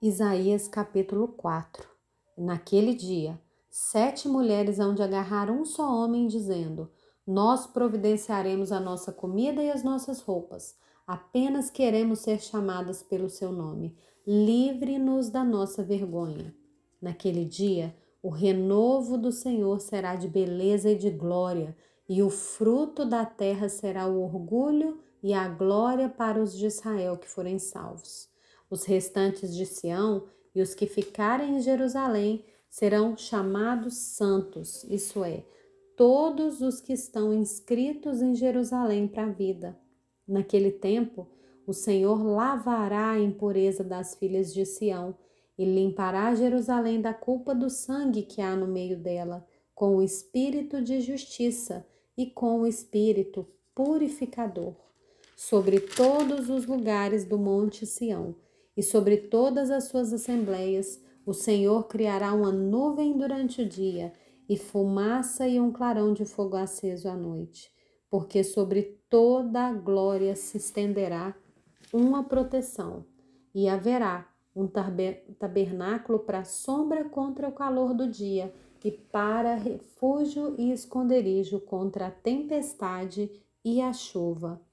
Isaías capítulo 4 Naquele dia, sete mulheres hão de agarrar um só homem, dizendo: Nós providenciaremos a nossa comida e as nossas roupas. Apenas queremos ser chamadas pelo seu nome. Livre-nos da nossa vergonha. Naquele dia, o renovo do Senhor será de beleza e de glória, e o fruto da terra será o orgulho e a glória para os de Israel que forem salvos. Os restantes de Sião e os que ficarem em Jerusalém serão chamados santos, isso é, todos os que estão inscritos em Jerusalém para a vida. Naquele tempo, o Senhor lavará a impureza das filhas de Sião e limpará Jerusalém da culpa do sangue que há no meio dela, com o espírito de justiça e com o espírito purificador, sobre todos os lugares do monte Sião e sobre todas as suas assembleias o Senhor criará uma nuvem durante o dia e fumaça e um clarão de fogo aceso à noite, porque sobre toda a glória se estenderá uma proteção e haverá um tabernáculo para sombra contra o calor do dia e para refúgio e esconderijo contra a tempestade e a chuva